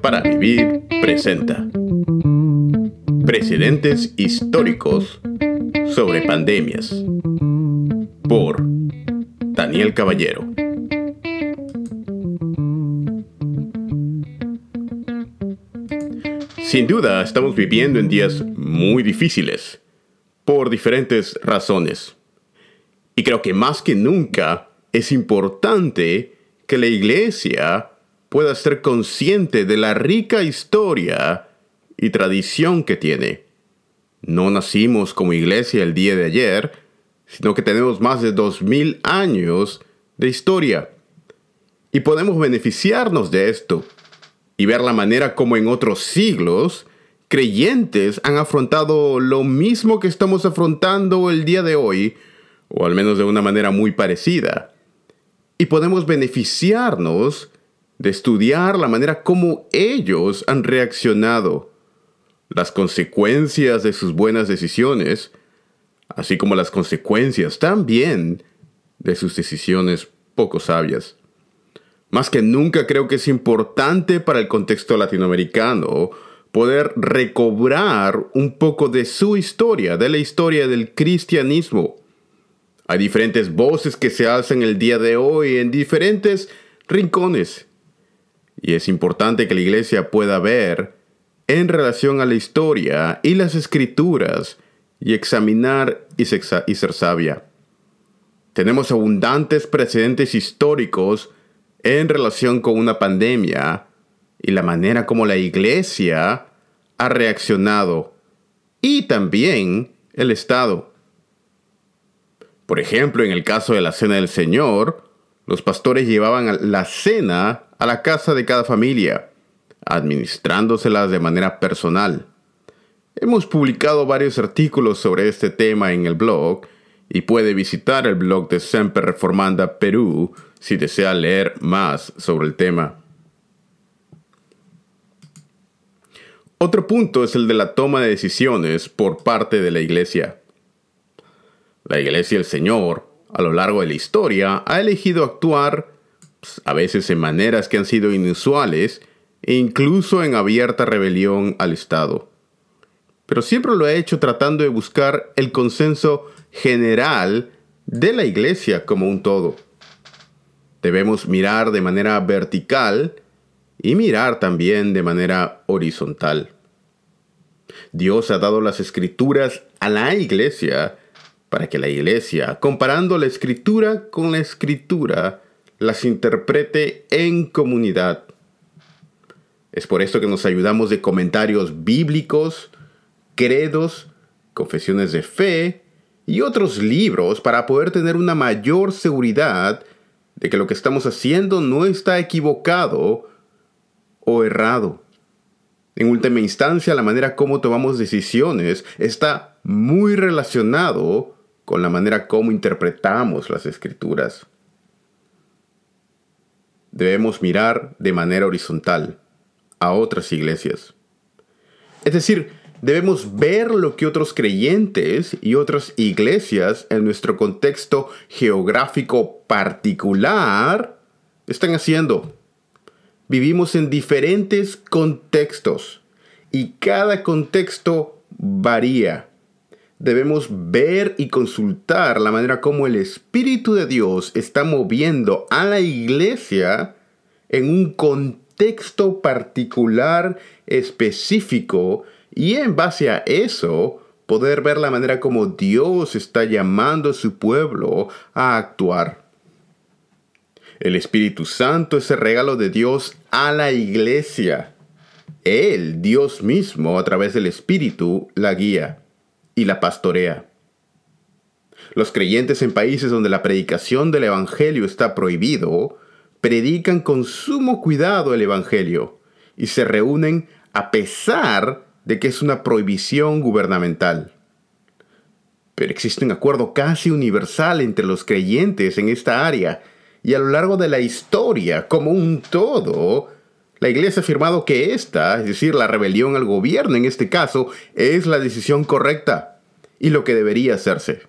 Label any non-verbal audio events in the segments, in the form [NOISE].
Para Vivir presenta Precedentes históricos sobre pandemias por Daniel Caballero. Sin duda estamos viviendo en días muy difíciles por diferentes razones. Y creo que más que nunca es importante que la iglesia pueda ser consciente de la rica historia y tradición que tiene. No nacimos como iglesia el día de ayer, sino que tenemos más de dos mil años de historia. Y podemos beneficiarnos de esto y ver la manera como en otros siglos creyentes han afrontado lo mismo que estamos afrontando el día de hoy o al menos de una manera muy parecida. Y podemos beneficiarnos de estudiar la manera como ellos han reaccionado, las consecuencias de sus buenas decisiones, así como las consecuencias también de sus decisiones poco sabias. Más que nunca creo que es importante para el contexto latinoamericano poder recobrar un poco de su historia, de la historia del cristianismo, hay diferentes voces que se alzan el día de hoy en diferentes rincones. Y es importante que la iglesia pueda ver en relación a la historia y las escrituras y examinar y, ser sabia. Tenemos abundantes precedentes históricos en relación con una pandemia y la manera como la iglesia ha reaccionado y también el Estado. Por ejemplo, en el caso de la Cena del Señor, los pastores llevaban la cena a la casa de cada familia, administrándoselas de manera personal. Hemos publicado varios artículos sobre este tema en el blog y puede visitar el blog de Semper Reformanda Perú si desea leer más sobre el tema. Otro punto es el de la toma de decisiones por parte de la Iglesia. La Iglesia del Señor, a lo largo de la historia, ha elegido actuar a veces en maneras que han sido inusuales e incluso en abierta rebelión al Estado. Pero siempre lo ha hecho tratando de buscar el consenso general de la Iglesia como un todo. Debemos mirar de manera vertical y mirar también de manera horizontal. Dios ha dado las escrituras a la Iglesia para que la Iglesia, comparando la escritura con la escritura, las interprete en comunidad. Es por esto que nos ayudamos de comentarios bíblicos, credos, confesiones de fe y otros libros para poder tener una mayor seguridad de que lo que estamos haciendo no está equivocado o errado. En última instancia, la manera como tomamos decisiones está muy relacionado con la manera como interpretamos las escrituras. Debemos mirar de manera horizontal a otras iglesias. Es decir, debemos ver lo que otros creyentes y otras iglesias en nuestro contexto geográfico particular están haciendo. Vivimos en diferentes contextos y cada contexto varía debemos ver y consultar la manera como el Espíritu de Dios está moviendo a la iglesia en un contexto particular específico y en base a eso poder ver la manera como Dios está llamando a su pueblo a actuar. El Espíritu Santo es el regalo de Dios a la iglesia. Él, Dios mismo, a través del Espíritu, la guía y la pastorea. Los creyentes en países donde la predicación del Evangelio está prohibido, predican con sumo cuidado el Evangelio y se reúnen a pesar de que es una prohibición gubernamental. Pero existe un acuerdo casi universal entre los creyentes en esta área y a lo largo de la historia como un todo, la Iglesia ha afirmado que esta, es decir, la rebelión al gobierno en este caso, es la decisión correcta y lo que debería hacerse.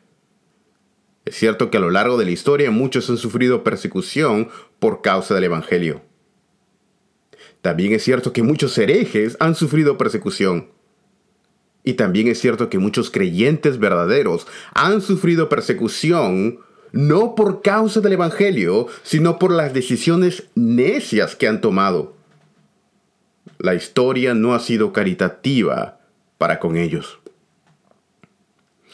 Es cierto que a lo largo de la historia muchos han sufrido persecución por causa del Evangelio. También es cierto que muchos herejes han sufrido persecución. Y también es cierto que muchos creyentes verdaderos han sufrido persecución no por causa del Evangelio, sino por las decisiones necias que han tomado. La historia no ha sido caritativa para con ellos.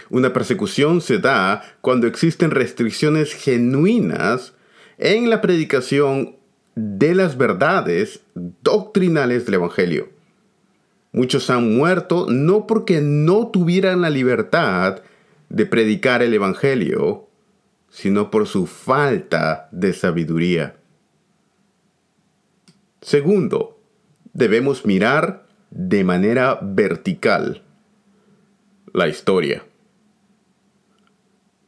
Una persecución se da cuando existen restricciones genuinas en la predicación de las verdades doctrinales del Evangelio. Muchos han muerto no porque no tuvieran la libertad de predicar el Evangelio, sino por su falta de sabiduría. Segundo, debemos mirar de manera vertical la historia.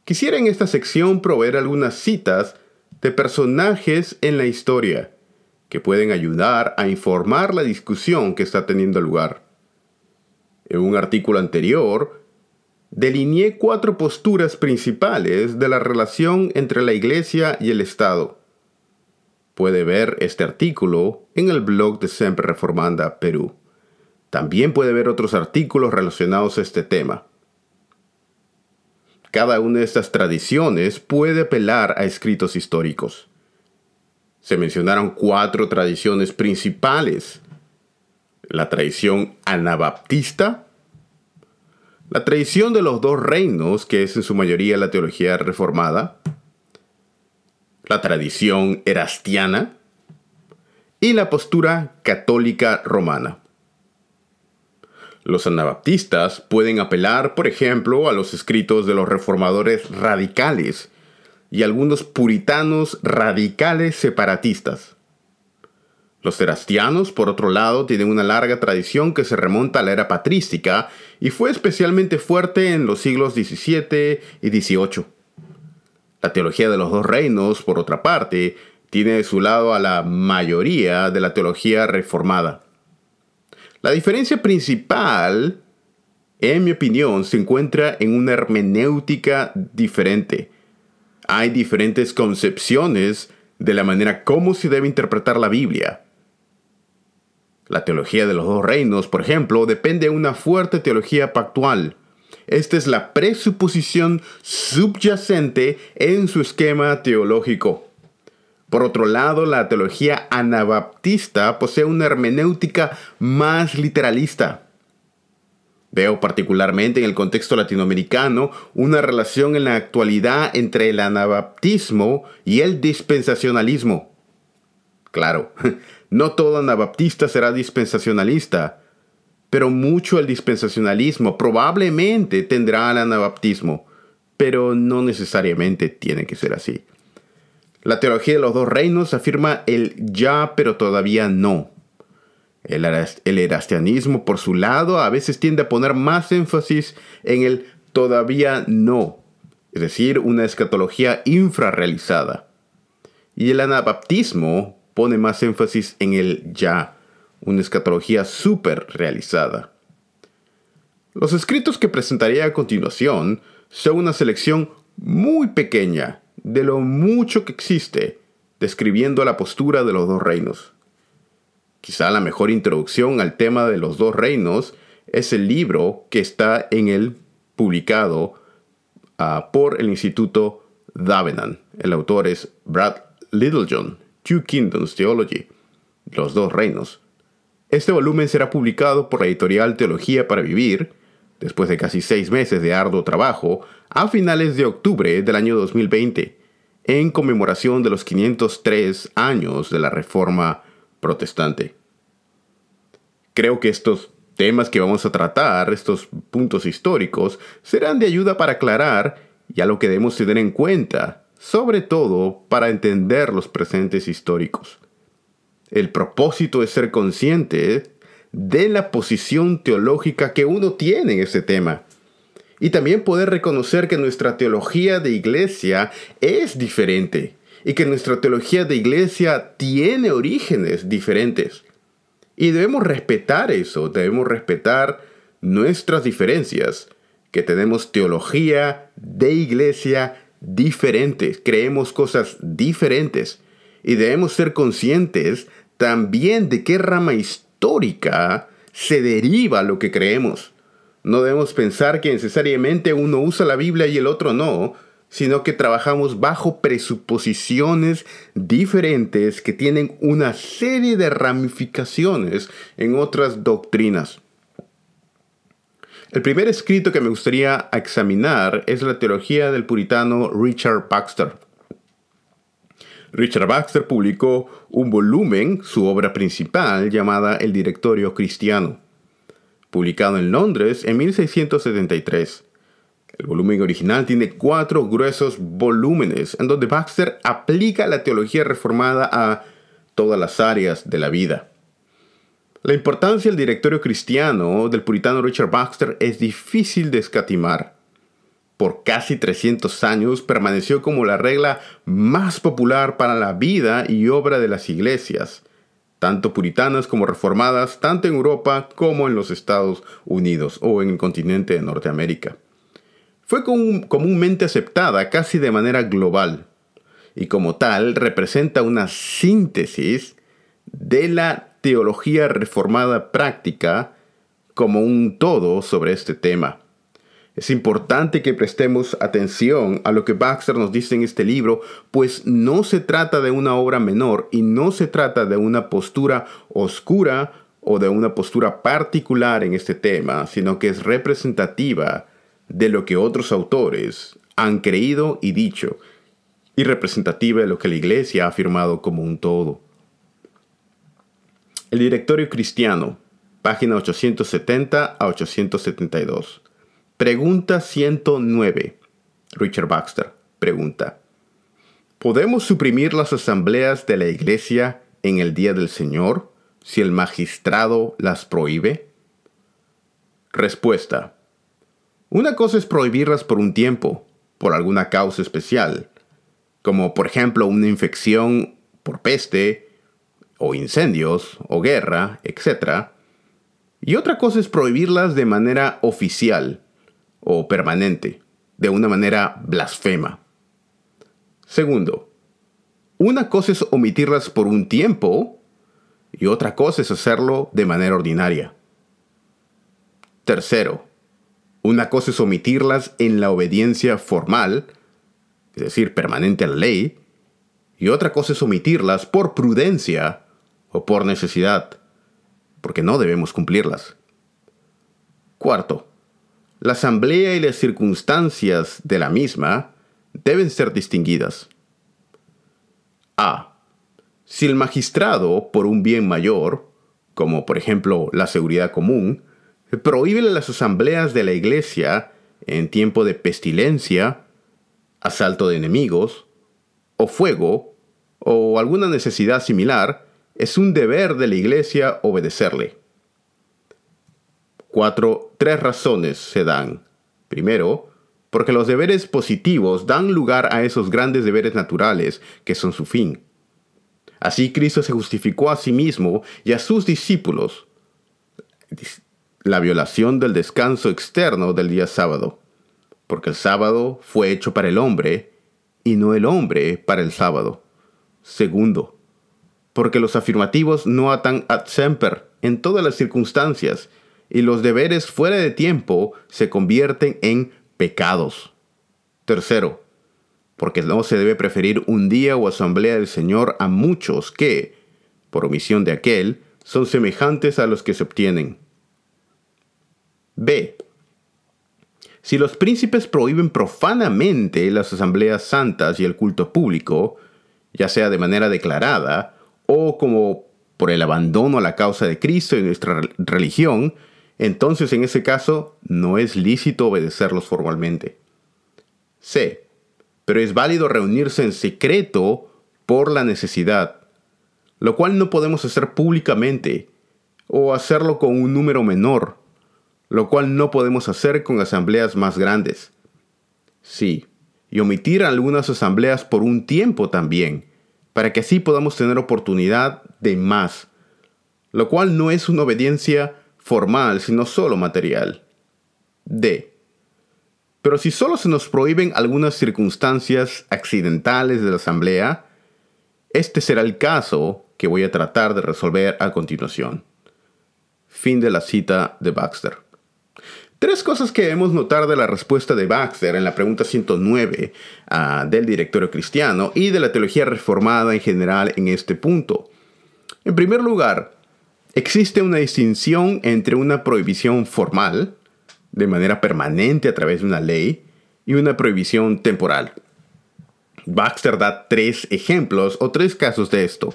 Quisiera en esta sección proveer algunas citas de personajes en la historia que pueden ayudar a informar la discusión que está teniendo lugar. En un artículo anterior, delineé cuatro posturas principales de la relación entre la Iglesia y el Estado. Puede ver este artículo en el blog de Siempre Reformanda Perú. También puede ver otros artículos relacionados a este tema. Cada una de estas tradiciones puede apelar a escritos históricos. Se mencionaron cuatro tradiciones principales. La tradición anabaptista, la tradición de los dos reinos, que es en su mayoría la teología reformada, la tradición erastiana y la postura católica romana. Los anabaptistas pueden apelar, por ejemplo, a los escritos de los reformadores radicales y algunos puritanos radicales separatistas. Los erastianos, por otro lado, tienen una larga tradición que se remonta a la era patrística y fue especialmente fuerte en los siglos XVII y XVIII. La teología de los dos reinos, por otra parte, tiene de su lado a la mayoría de la teología reformada. La diferencia principal, en mi opinión, se encuentra en una hermenéutica diferente. Hay diferentes concepciones de la manera como se debe interpretar la Biblia. La teología de los dos reinos, por ejemplo, depende de una fuerte teología pactual. Esta es la presuposición subyacente en su esquema teológico. Por otro lado, la teología anabaptista posee una hermenéutica más literalista. Veo particularmente en el contexto latinoamericano una relación en la actualidad entre el anabaptismo y el dispensacionalismo. Claro, [LAUGHS] no todo anabaptista será dispensacionalista, pero mucho el dispensacionalismo probablemente tendrá el anabaptismo, pero no necesariamente tiene que ser así. La teología de los dos reinos afirma el ya pero todavía no. El, erastianismo, por su lado, a veces tiende a poner más énfasis en el todavía no, es decir, una escatología infrarrealizada. Y el anabaptismo pone más énfasis en el ya, una escatología super realizada. Los escritos que presentaré a continuación son una selección muy pequeña de lo mucho que existe describiendo la postura de los dos reinos. Quizá la mejor introducción al tema de los dos reinos es el libro que está en el publicado ah, por el Instituto Davenan. El autor es Brad Littlejohn, Two Kingdoms Theology, Los dos reinos. Este volumen será publicado por la editorial Teología para Vivir, después de casi seis meses de arduo trabajo, a finales de octubre del año 2020, en conmemoración de los 503 años de la Reforma Protestante. Creo que estos temas que vamos a tratar, estos puntos históricos, serán de ayuda para aclarar y a lo que debemos tener en cuenta, sobre todo para entender los presentes históricos. El propósito es ser consciente de la posición teológica que uno tiene en ese tema y también poder reconocer que nuestra teología de iglesia es diferente y que nuestra teología de iglesia tiene orígenes diferentes. Y debemos respetar eso, debemos respetar nuestras diferencias, que tenemos teología de iglesia diferentes, creemos cosas diferentes y debemos ser conscientes también de qué rama histórica se deriva lo que creemos. No debemos pensar que necesariamente uno usa la Biblia y el otro no, sino que trabajamos bajo presuposiciones diferentes que tienen una serie de ramificaciones en otras doctrinas. El primer escrito que me gustaría examinar es la teología del puritano Richard Baxter. Richard Baxter publicó un volumen, su obra principal, llamada El Directorio Cristiano, publicado en Londres en 1673. El volumen original tiene cuatro gruesos volúmenes en donde Baxter aplica la teología reformada a todas las áreas de la vida. La importancia del directorio cristiano del puritano Richard Baxter es difícil de escatimar. Por casi 300 años permaneció como la regla más popular para la vida y obra de las iglesias, tanto puritanas como reformadas, tanto en Europa como en los Estados Unidos o en el continente de Norteamérica fue comúnmente aceptada casi de manera global y como tal representa una síntesis de la teología reformada práctica como un todo sobre este tema. Es importante que prestemos atención a lo que Baxter nos dice en este libro, pues no se trata de una obra menor y no se trata de una postura oscura o de una postura particular en este tema, sino que es representativa de lo que otros autores han creído y dicho, y representativa de lo que la Iglesia ha afirmado como un todo. El Directorio Cristiano, página 870 a 872. Pregunta 109. Richard Baxter pregunta. ¿Podemos suprimir las asambleas de la Iglesia en el día del Señor si el magistrado las prohíbe? Respuesta. Una cosa es prohibirlas por un tiempo, por alguna causa especial, como por ejemplo una infección por peste, o incendios, o guerra, etc. Y otra cosa es prohibirlas de manera oficial o permanente, de una manera blasfema. Segundo, una cosa es omitirlas por un tiempo y otra cosa es hacerlo de manera ordinaria. Tercero, una cosa es omitirlas en la obediencia formal, es decir, permanente a la ley, y otra cosa es omitirlas por prudencia o por necesidad, porque no debemos cumplirlas. Cuarto, la asamblea y las circunstancias de la misma deben ser distinguidas. A. Si el magistrado, por un bien mayor, como por ejemplo la seguridad común, prohíbe las asambleas de la iglesia en tiempo de pestilencia, asalto de enemigos, o fuego, o alguna necesidad similar, es un deber de la iglesia obedecerle. Cuatro, tres razones se dan. Primero, porque los deberes positivos dan lugar a esos grandes deberes naturales que son su fin. Así Cristo se justificó a sí mismo y a sus discípulos la violación del descanso externo del día sábado, porque el sábado fue hecho para el hombre y no el hombre para el sábado. Segundo, porque los afirmativos no atan ad semper en todas las circunstancias y los deberes fuera de tiempo se convierten en pecados. Tercero, porque no se debe preferir un día o asamblea del Señor a muchos que, por omisión de aquel, son semejantes a los que se obtienen. B. Si los príncipes prohíben profanamente las asambleas santas y el culto público, ya sea de manera declarada o como por el abandono a la causa de Cristo y nuestra religión, entonces en ese caso no es lícito obedecerlos formalmente. C. Pero es válido reunirse en secreto por la necesidad, lo cual no podemos hacer públicamente o hacerlo con un número menor lo cual no podemos hacer con asambleas más grandes. Sí, y omitir algunas asambleas por un tiempo también, para que así podamos tener oportunidad de más, lo cual no es una obediencia formal, sino solo material. D. Pero si solo se nos prohíben algunas circunstancias accidentales de la asamblea, este será el caso que voy a tratar de resolver a continuación. Fin de la cita de Baxter. Tres cosas que debemos notar de la respuesta de Baxter en la pregunta 109 ah, del directorio cristiano y de la teología reformada en general en este punto. En primer lugar, existe una distinción entre una prohibición formal, de manera permanente a través de una ley, y una prohibición temporal. Baxter da tres ejemplos o tres casos de esto.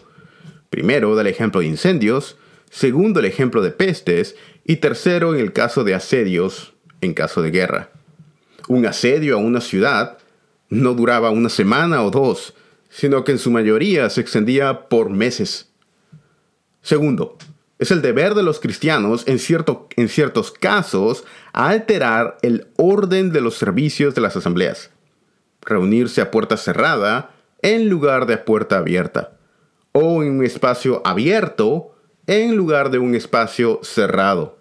Primero, da el ejemplo de incendios, segundo, el ejemplo de pestes, y tercero, en el caso de asedios en caso de guerra. Un asedio a una ciudad no duraba una semana o dos, sino que en su mayoría se extendía por meses. Segundo, es el deber de los cristianos en, cierto, en ciertos casos alterar el orden de los servicios de las asambleas. Reunirse a puerta cerrada en lugar de a puerta abierta. O en un espacio abierto en lugar de un espacio cerrado.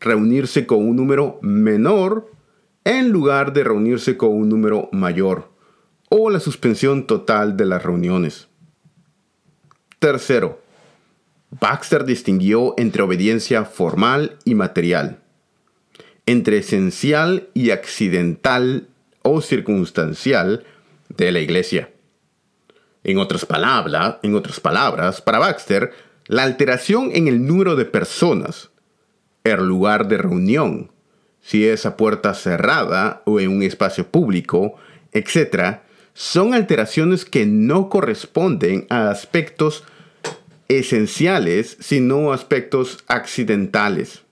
Reunirse con un número menor en lugar de reunirse con un número mayor. O la suspensión total de las reuniones. Tercero, Baxter distinguió entre obediencia formal y material, entre esencial y accidental o circunstancial de la iglesia. En otras, palabras, en otras palabras, para Baxter, la alteración en el número de personas, el lugar de reunión, si es a puerta cerrada o en un espacio público, etc., son alteraciones que no corresponden a aspectos esenciales, sino aspectos accidentales.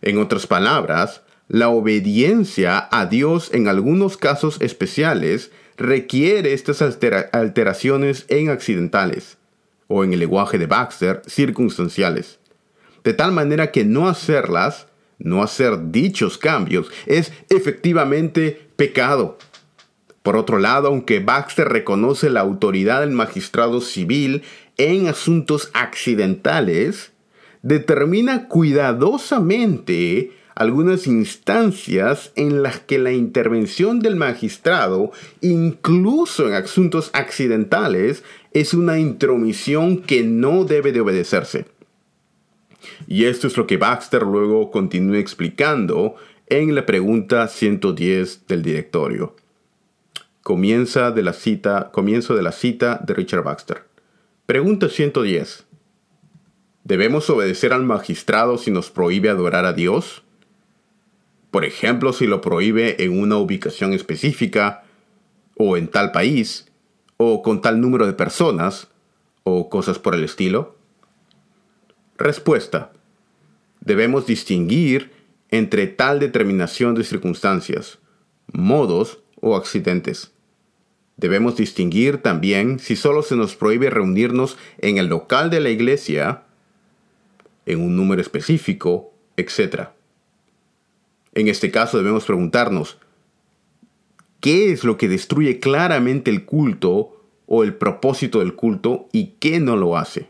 En otras palabras, la obediencia a Dios en algunos casos especiales requiere estas alteraciones en accidentales, o en el lenguaje de Baxter, circunstanciales. De tal manera que no hacerlas, no hacer dichos cambios, es efectivamente pecado. Por otro lado, aunque Baxter reconoce la autoridad del magistrado civil en asuntos accidentales, determina cuidadosamente algunas instancias en las que la intervención del magistrado, incluso en asuntos accidentales, es una intromisión que no debe de obedecerse. Y esto es lo que Baxter luego continúa explicando en la pregunta 110 del directorio. Comienza de la cita, comienzo de la cita de Richard Baxter. Pregunta 110. ¿Debemos obedecer al magistrado si nos prohíbe adorar a Dios? Por ejemplo, si lo prohíbe en una ubicación específica, o en tal país, o con tal número de personas, o cosas por el estilo. Respuesta. Debemos distinguir entre tal determinación de circunstancias, modos o accidentes. Debemos distinguir también si solo se nos prohíbe reunirnos en el local de la iglesia, en un número específico, etc. En este caso debemos preguntarnos, ¿qué es lo que destruye claramente el culto o el propósito del culto y qué no lo hace?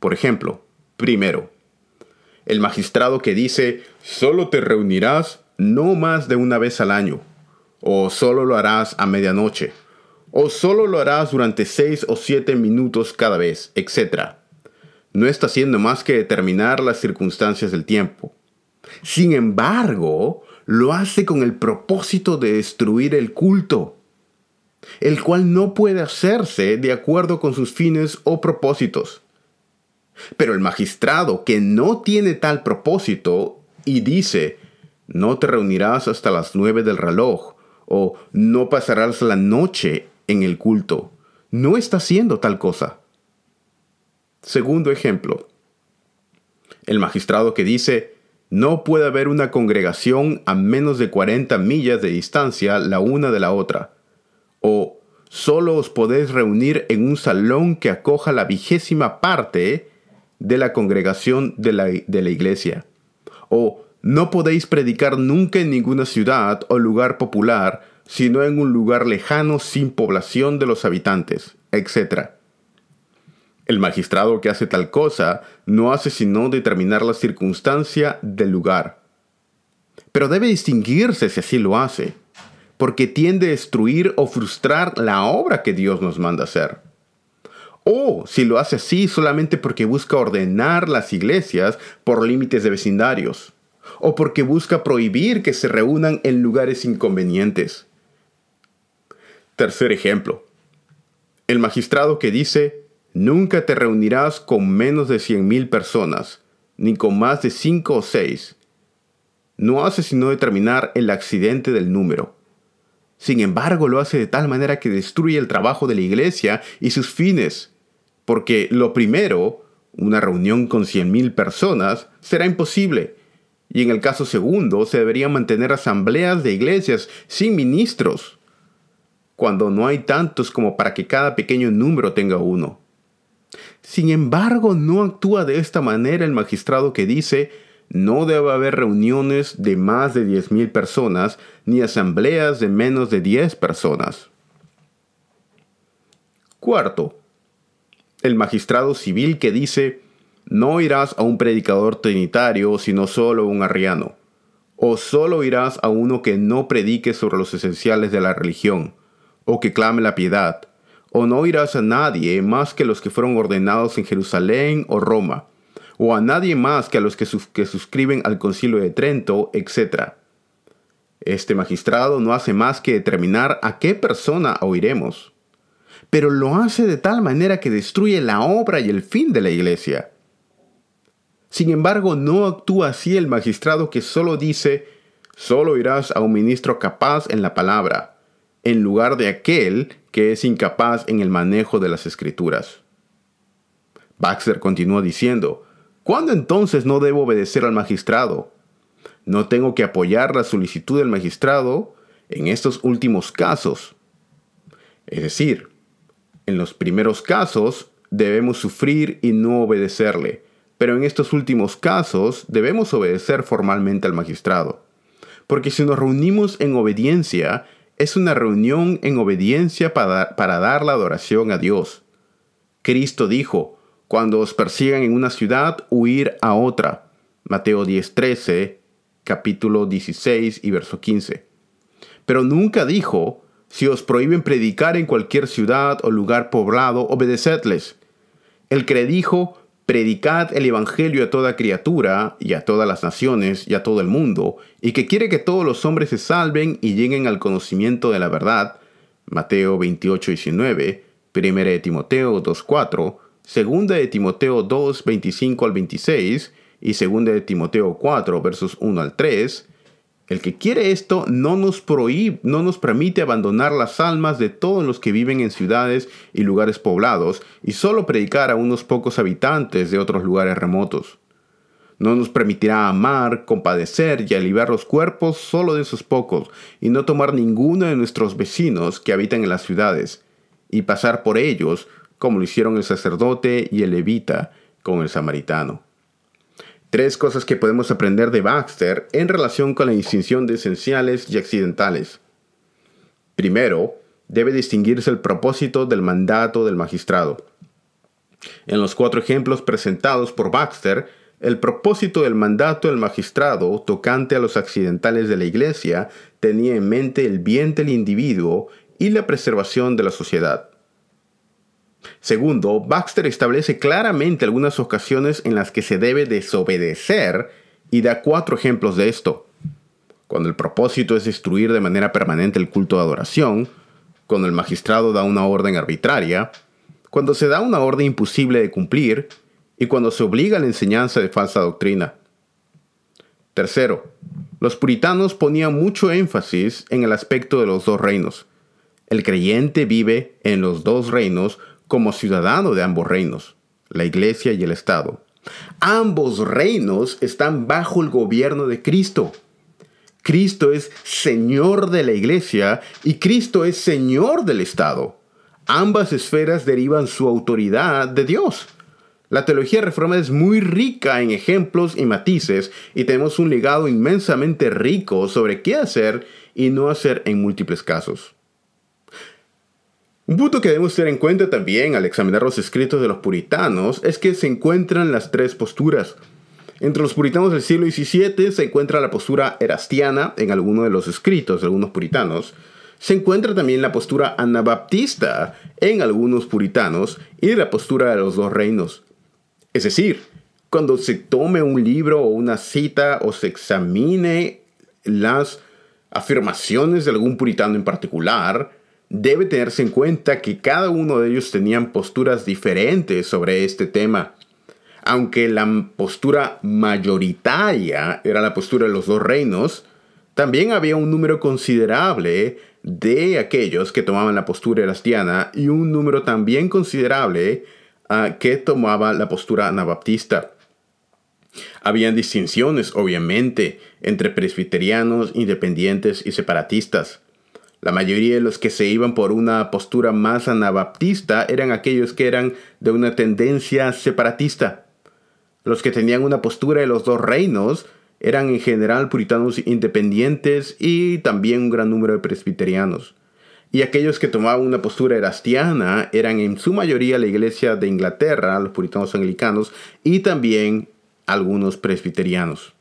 Por ejemplo, primero, el magistrado que dice, solo te reunirás no más de una vez al año, o solo lo harás a medianoche, o solo lo harás durante 6 o 7 minutos cada vez, etc. No está haciendo más que determinar las circunstancias del tiempo. Sin embargo, lo hace con el propósito de destruir el culto, el cual no puede hacerse de acuerdo con sus fines o propósitos. Pero el magistrado que no tiene tal propósito y dice, no te reunirás hasta las nueve del reloj, o no pasarás la noche en el culto. No está haciendo tal cosa. Segundo ejemplo. El magistrado que dice, no puede haber una congregación a menos de 40 millas de distancia la una de la otra. O solo os podéis reunir en un salón que acoja la vigésima parte de la congregación de la, de la iglesia. O no podéis predicar nunca en ninguna ciudad o lugar popular sino en un lugar lejano sin población de los habitantes, etc. El magistrado que hace tal cosa no hace sino determinar la circunstancia del lugar. Pero debe distinguirse si así lo hace, porque tiende a destruir o frustrar la obra que Dios nos manda hacer. O si lo hace así solamente porque busca ordenar las iglesias por límites de vecindarios. O porque busca prohibir que se reúnan en lugares inconvenientes. Tercer ejemplo. El magistrado que dice, nunca te reunirás con menos de 100.000 personas, ni con más de 5 o 6. No hace sino determinar el accidente del número. Sin embargo, lo hace de tal manera que destruye el trabajo de la iglesia y sus fines. Porque lo primero, una reunión con 100.000 personas, será imposible. Y en el caso segundo, se deberían mantener asambleas de iglesias sin ministros cuando no hay tantos como para que cada pequeño número tenga uno. Sin embargo, no actúa de esta manera el magistrado que dice, no debe haber reuniones de más de 10.000 personas ni asambleas de menos de 10 personas. Cuarto, el magistrado civil que dice, no irás a un predicador trinitario sino solo a un arriano, o solo irás a uno que no predique sobre los esenciales de la religión, o que clame la piedad, o no irás a nadie más que los que fueron ordenados en Jerusalén o Roma, o a nadie más que a los que, que suscriben al concilio de Trento, etc. Este magistrado no hace más que determinar a qué persona oiremos, pero lo hace de tal manera que destruye la obra y el fin de la iglesia. Sin embargo, no actúa así el magistrado que solo dice, solo irás a un ministro capaz en la palabra, en lugar de aquel que es incapaz en el manejo de las escrituras. Baxter continuó diciendo, ¿Cuándo entonces no debo obedecer al magistrado? No tengo que apoyar la solicitud del magistrado en estos últimos casos. Es decir, en los primeros casos debemos sufrir y no obedecerle, pero en estos últimos casos debemos obedecer formalmente al magistrado. Porque si nos reunimos en obediencia, es una reunión en obediencia para, para dar la adoración a Dios. Cristo dijo, cuando os persigan en una ciudad, huir a otra. Mateo 10:13, capítulo 16 y verso 15. Pero nunca dijo, si os prohíben predicar en cualquier ciudad o lugar poblado, obedecedles. El que dijo, predicad el Evangelio a toda criatura y a todas las naciones y a todo el mundo, y que quiere que todos los hombres se salven y lleguen al conocimiento de la verdad. Mateo 28, 19, 1 de Timoteo 2, 2 de Timoteo 2, 25 al 26 y 2 de Timoteo 4, versos 1 al 3, el que quiere esto no nos prohíbe, no nos permite abandonar las almas de todos los que viven en ciudades y lugares poblados y solo predicar a unos pocos habitantes de otros lugares remotos. No nos permitirá amar, compadecer y aliviar los cuerpos solo de esos pocos y no tomar ninguno de nuestros vecinos que habitan en las ciudades y pasar por ellos como lo hicieron el sacerdote y el levita con el samaritano. Tres cosas que podemos aprender de Baxter en relación con la distinción de esenciales y accidentales. Primero, debe distinguirse el propósito del mandato del magistrado. En los cuatro ejemplos presentados por Baxter, el propósito del mandato del magistrado tocante a los accidentales de la Iglesia tenía en mente el bien del individuo y la preservación de la sociedad. Segundo, Baxter establece claramente algunas ocasiones en las que se debe desobedecer y da cuatro ejemplos de esto. Cuando el propósito es destruir de manera permanente el culto de adoración, cuando el magistrado da una orden arbitraria, cuando se da una orden imposible de cumplir y cuando se obliga a la enseñanza de falsa doctrina. Tercero, los puritanos ponían mucho énfasis en el aspecto de los dos reinos. El creyente vive en los dos reinos como ciudadano de ambos reinos, la Iglesia y el Estado. Ambos reinos están bajo el gobierno de Cristo. Cristo es Señor de la Iglesia y Cristo es Señor del Estado. Ambas esferas derivan su autoridad de Dios. La teología reforma es muy rica en ejemplos y matices y tenemos un legado inmensamente rico sobre qué hacer y no hacer en múltiples casos. Un punto que debemos tener en cuenta también al examinar los escritos de los puritanos es que se encuentran las tres posturas. Entre los puritanos del siglo XVII se encuentra la postura erastiana en algunos de los escritos de algunos puritanos, se encuentra también la postura anabaptista en algunos puritanos y la postura de los dos reinos. Es decir, cuando se tome un libro o una cita o se examine las afirmaciones de algún puritano en particular, debe tenerse en cuenta que cada uno de ellos tenían posturas diferentes sobre este tema. Aunque la postura mayoritaria era la postura de los dos reinos, también había un número considerable de aquellos que tomaban la postura erastiana y un número también considerable uh, que tomaba la postura anabaptista. Habían distinciones, obviamente, entre presbiterianos, independientes y separatistas. La mayoría de los que se iban por una postura más anabaptista eran aquellos que eran de una tendencia separatista. Los que tenían una postura de los dos reinos eran en general puritanos independientes y también un gran número de presbiterianos. Y aquellos que tomaban una postura erastiana eran en su mayoría la iglesia de Inglaterra, los puritanos anglicanos, y también algunos presbiterianos.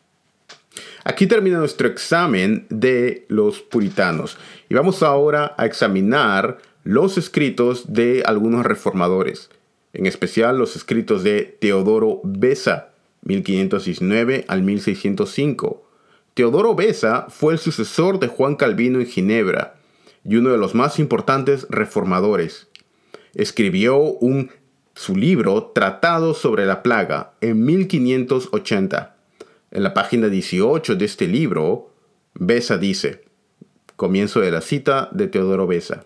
Aquí termina nuestro examen de los puritanos y vamos ahora a examinar los escritos de algunos reformadores, en especial los escritos de Teodoro Besa, 1519 al 1605. Teodoro Besa fue el sucesor de Juan Calvino en Ginebra y uno de los más importantes reformadores. Escribió un, su libro Tratado sobre la Plaga en 1580. En la página 18 de este libro, Besa dice, comienzo de la cita de Teodoro Besa.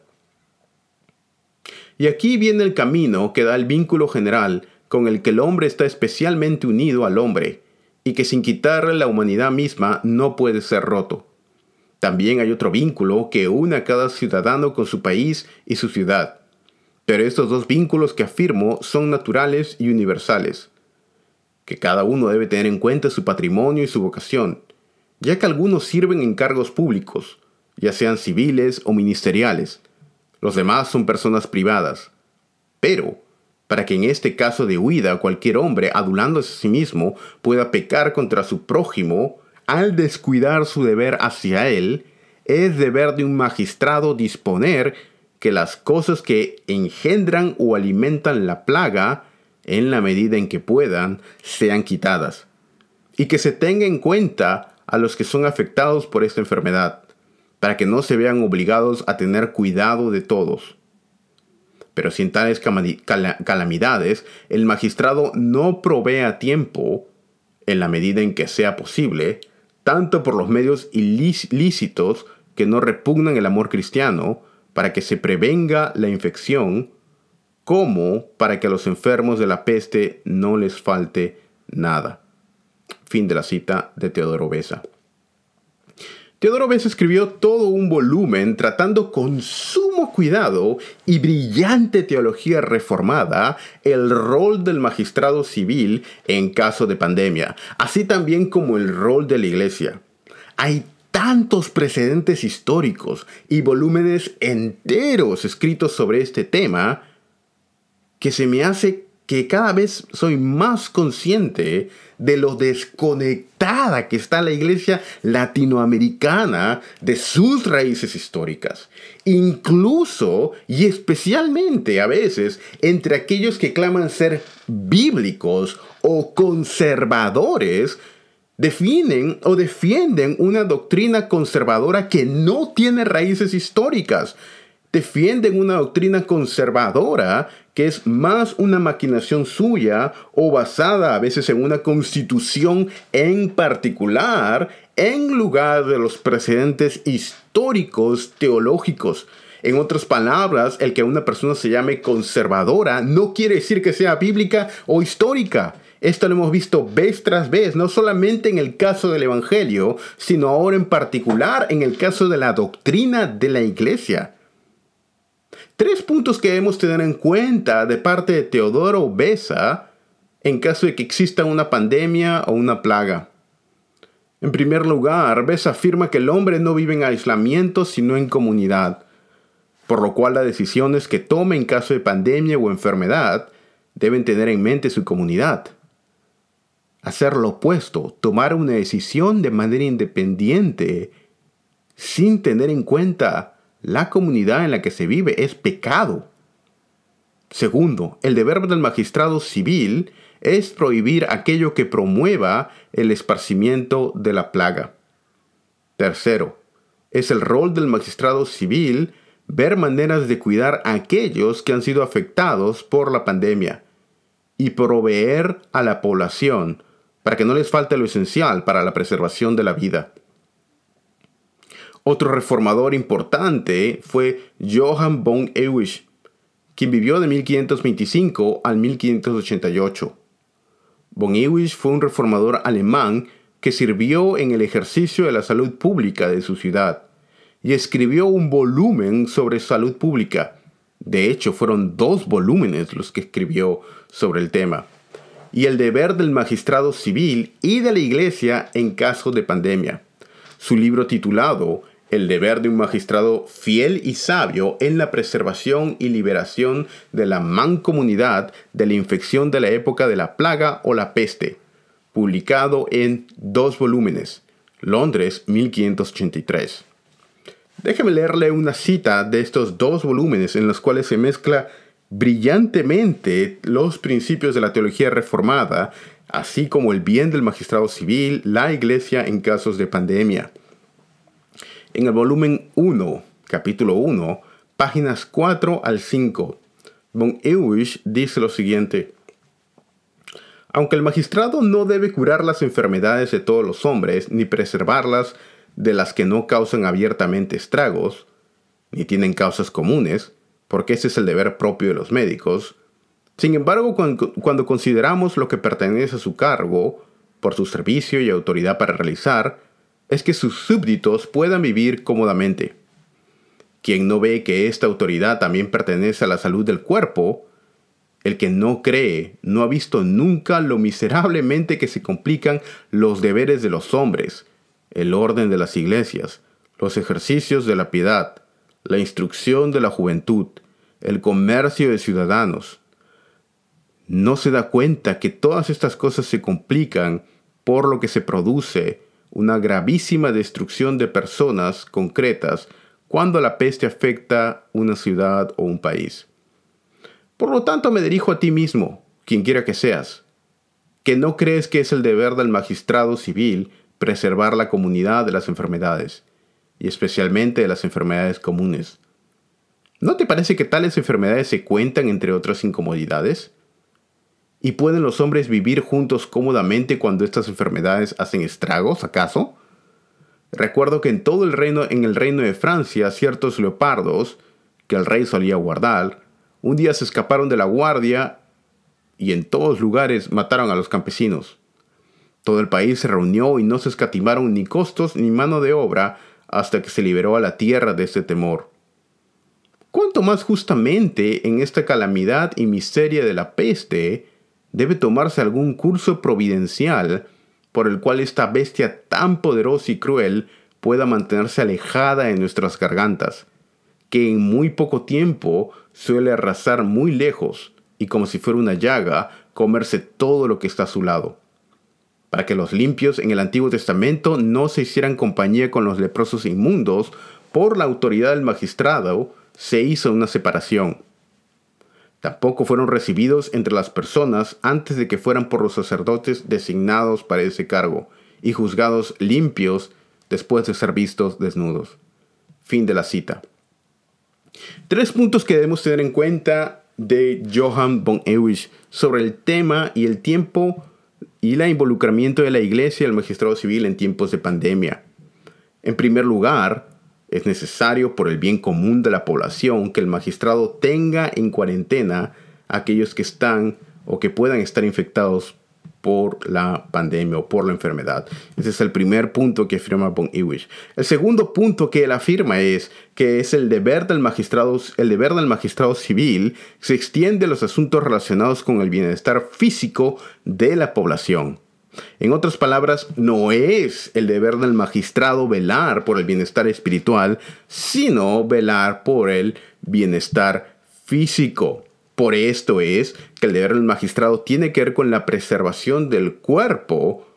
Y aquí viene el camino que da el vínculo general con el que el hombre está especialmente unido al hombre, y que sin quitarle la humanidad misma no puede ser roto. También hay otro vínculo que une a cada ciudadano con su país y su ciudad. Pero estos dos vínculos que afirmo son naturales y universales, que cada uno debe tener en cuenta su patrimonio y su vocación, ya que algunos sirven en cargos públicos, ya sean civiles o ministeriales. Los demás son personas privadas. Pero para que en este caso de huida cualquier hombre, adulándose a sí mismo, pueda pecar contra su prójimo al descuidar su deber hacia él, es deber de un magistrado disponer que las cosas que engendran o alimentan la plaga, en la medida en que puedan, sean quitadas, y que se tenga en cuenta a los que son afectados por esta enfermedad, para que no se vean obligados a tener cuidado de todos. Pero sin tales calamidades, el magistrado no provee a tiempo, en la medida en que sea posible, tanto por los medios ilícitos que no repugnan el amor cristiano, para que se prevenga la infección, como para que a los enfermos de la peste no les falte nada. Fin de la cita de Teodoro Besa. Teodoro Besa escribió todo un volumen tratando con sumo cuidado y brillante teología reformada el rol del magistrado civil en caso de pandemia, así también como el rol de la iglesia. Hay tantos precedentes históricos y volúmenes enteros escritos sobre este tema que se me hace que cada vez soy más consciente de lo desconectada que está la iglesia latinoamericana de sus raíces históricas. Incluso y especialmente a veces entre aquellos que claman ser bíblicos o conservadores, definen o defienden una doctrina conservadora que no tiene raíces históricas. Defienden una doctrina conservadora que es más una maquinación suya o basada a veces en una constitución en particular en lugar de los precedentes históricos teológicos. En otras palabras, el que una persona se llame conservadora no quiere decir que sea bíblica o histórica. Esto lo hemos visto vez tras vez, no solamente en el caso del Evangelio, sino ahora en particular en el caso de la doctrina de la iglesia. Tres puntos que debemos tener en cuenta de parte de Teodoro Besa en caso de que exista una pandemia o una plaga. En primer lugar, Besa afirma que el hombre no vive en aislamiento sino en comunidad, por lo cual las decisiones que tome en caso de pandemia o enfermedad deben tener en mente su comunidad. Hacer lo opuesto, tomar una decisión de manera independiente, sin tener en cuenta la comunidad en la que se vive es pecado. Segundo, el deber del magistrado civil es prohibir aquello que promueva el esparcimiento de la plaga. Tercero, es el rol del magistrado civil ver maneras de cuidar a aquellos que han sido afectados por la pandemia y proveer a la población para que no les falte lo esencial para la preservación de la vida. Otro reformador importante fue Johann von Ewig, quien vivió de 1525 al 1588. Von Ewig fue un reformador alemán que sirvió en el ejercicio de la salud pública de su ciudad y escribió un volumen sobre salud pública. De hecho, fueron dos volúmenes los que escribió sobre el tema. Y el deber del magistrado civil y de la iglesia en caso de pandemia. Su libro titulado el deber de un magistrado fiel y sabio en la preservación y liberación de la mancomunidad de la infección de la época de la plaga o la peste, publicado en dos volúmenes, Londres 1583. Déjeme leerle una cita de estos dos volúmenes en los cuales se mezcla brillantemente los principios de la teología reformada, así como el bien del magistrado civil, la iglesia en casos de pandemia. En el volumen 1, capítulo 1, páginas 4 al 5, von Ewig dice lo siguiente. Aunque el magistrado no debe curar las enfermedades de todos los hombres, ni preservarlas de las que no causan abiertamente estragos, ni tienen causas comunes, porque ese es el deber propio de los médicos, sin embargo, cuando consideramos lo que pertenece a su cargo, por su servicio y autoridad para realizar, es que sus súbditos puedan vivir cómodamente. Quien no ve que esta autoridad también pertenece a la salud del cuerpo, el que no cree no ha visto nunca lo miserablemente que se complican los deberes de los hombres, el orden de las iglesias, los ejercicios de la piedad, la instrucción de la juventud, el comercio de ciudadanos. No se da cuenta que todas estas cosas se complican por lo que se produce una gravísima destrucción de personas concretas cuando la peste afecta una ciudad o un país. Por lo tanto, me dirijo a ti mismo, quien quiera que seas, que no crees que es el deber del magistrado civil preservar la comunidad de las enfermedades, y especialmente de las enfermedades comunes. ¿No te parece que tales enfermedades se cuentan entre otras incomodidades? ¿Y pueden los hombres vivir juntos cómodamente cuando estas enfermedades hacen estragos, acaso? Recuerdo que en todo el reino, en el reino de Francia, ciertos leopardos, que el rey solía guardar, un día se escaparon de la guardia y en todos lugares mataron a los campesinos. Todo el país se reunió y no se escatimaron ni costos ni mano de obra hasta que se liberó a la tierra de este temor. Cuanto más justamente en esta calamidad y miseria de la peste, debe tomarse algún curso providencial por el cual esta bestia tan poderosa y cruel pueda mantenerse alejada de nuestras gargantas, que en muy poco tiempo suele arrasar muy lejos y como si fuera una llaga, comerse todo lo que está a su lado. Para que los limpios en el Antiguo Testamento no se hicieran compañía con los leprosos inmundos, por la autoridad del magistrado se hizo una separación Tampoco fueron recibidos entre las personas antes de que fueran por los sacerdotes designados para ese cargo y juzgados limpios después de ser vistos desnudos. Fin de la cita. Tres puntos que debemos tener en cuenta de Johann von Ewig sobre el tema y el tiempo y el involucramiento de la iglesia y el magistrado civil en tiempos de pandemia. En primer lugar, es necesario por el bien común de la población que el magistrado tenga en cuarentena a aquellos que están o que puedan estar infectados por la pandemia o por la enfermedad. Ese es el primer punto que afirma Von Ewig. El segundo punto que él afirma es que es el deber del magistrado, el deber del magistrado civil se extiende a los asuntos relacionados con el bienestar físico de la población. En otras palabras, no es el deber del magistrado velar por el bienestar espiritual, sino velar por el bienestar físico. Por esto es que el deber del magistrado tiene que ver con la preservación del cuerpo.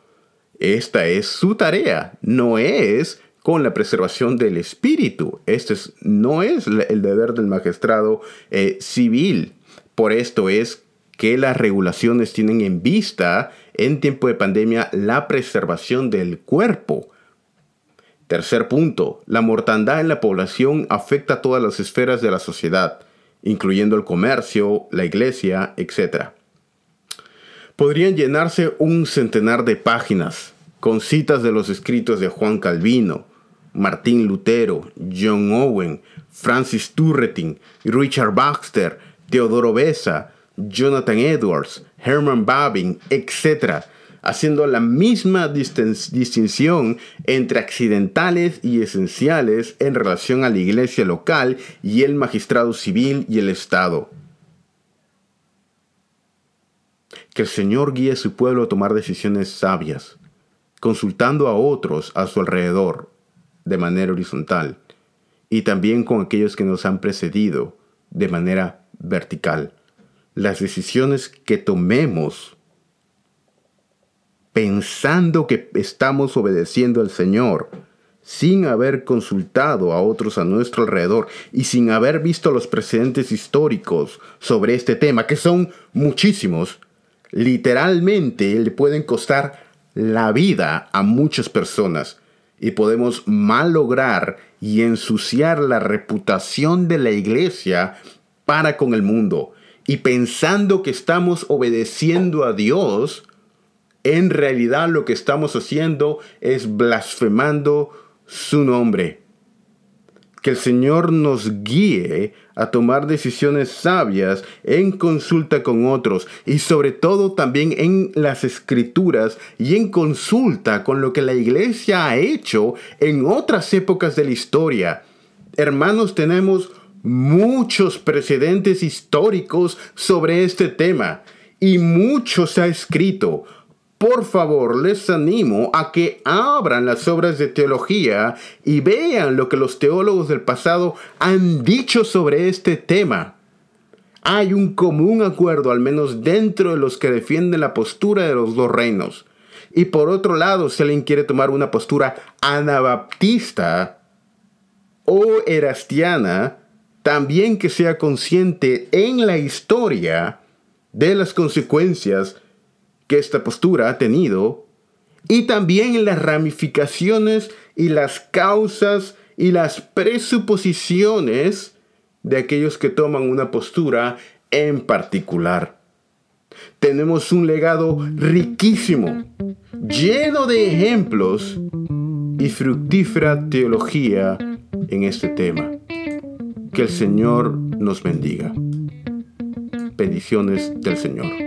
Esta es su tarea, no es con la preservación del espíritu. Este no es el deber del magistrado eh, civil. Por esto es que las regulaciones tienen en vista en tiempo de pandemia la preservación del cuerpo. Tercer punto, la mortandad en la población afecta a todas las esferas de la sociedad, incluyendo el comercio, la iglesia, etc. Podrían llenarse un centenar de páginas con citas de los escritos de Juan Calvino, Martín Lutero, John Owen, Francis Turretin, Richard Baxter, Teodoro Besa, Jonathan Edwards, Herman Babin, etc., haciendo la misma distinción entre accidentales y esenciales en relación a la iglesia local y el magistrado civil y el Estado. Que el Señor guíe a su pueblo a tomar decisiones sabias, consultando a otros a su alrededor de manera horizontal y también con aquellos que nos han precedido de manera vertical. Las decisiones que tomemos pensando que estamos obedeciendo al Señor, sin haber consultado a otros a nuestro alrededor y sin haber visto los precedentes históricos sobre este tema, que son muchísimos, literalmente le pueden costar la vida a muchas personas y podemos malograr y ensuciar la reputación de la iglesia para con el mundo. Y pensando que estamos obedeciendo a Dios, en realidad lo que estamos haciendo es blasfemando su nombre. Que el Señor nos guíe a tomar decisiones sabias en consulta con otros y sobre todo también en las escrituras y en consulta con lo que la iglesia ha hecho en otras épocas de la historia. Hermanos, tenemos muchos precedentes históricos sobre este tema y mucho se ha escrito por favor, les animo a que abran las obras de teología y vean lo que los teólogos del pasado han dicho sobre este tema. Hay un común acuerdo, al menos dentro de los que defienden la postura de los dos reinos. Y por otro lado, si alguien quiere tomar una postura anabaptista o erastiana, también que sea consciente en la historia de las consecuencias que esta postura ha tenido y también las ramificaciones y las causas y las presuposiciones de aquellos que toman una postura en particular. Tenemos un legado riquísimo, lleno de ejemplos y fructífera teología en este tema. Que el Señor nos bendiga. Bendiciones del Señor.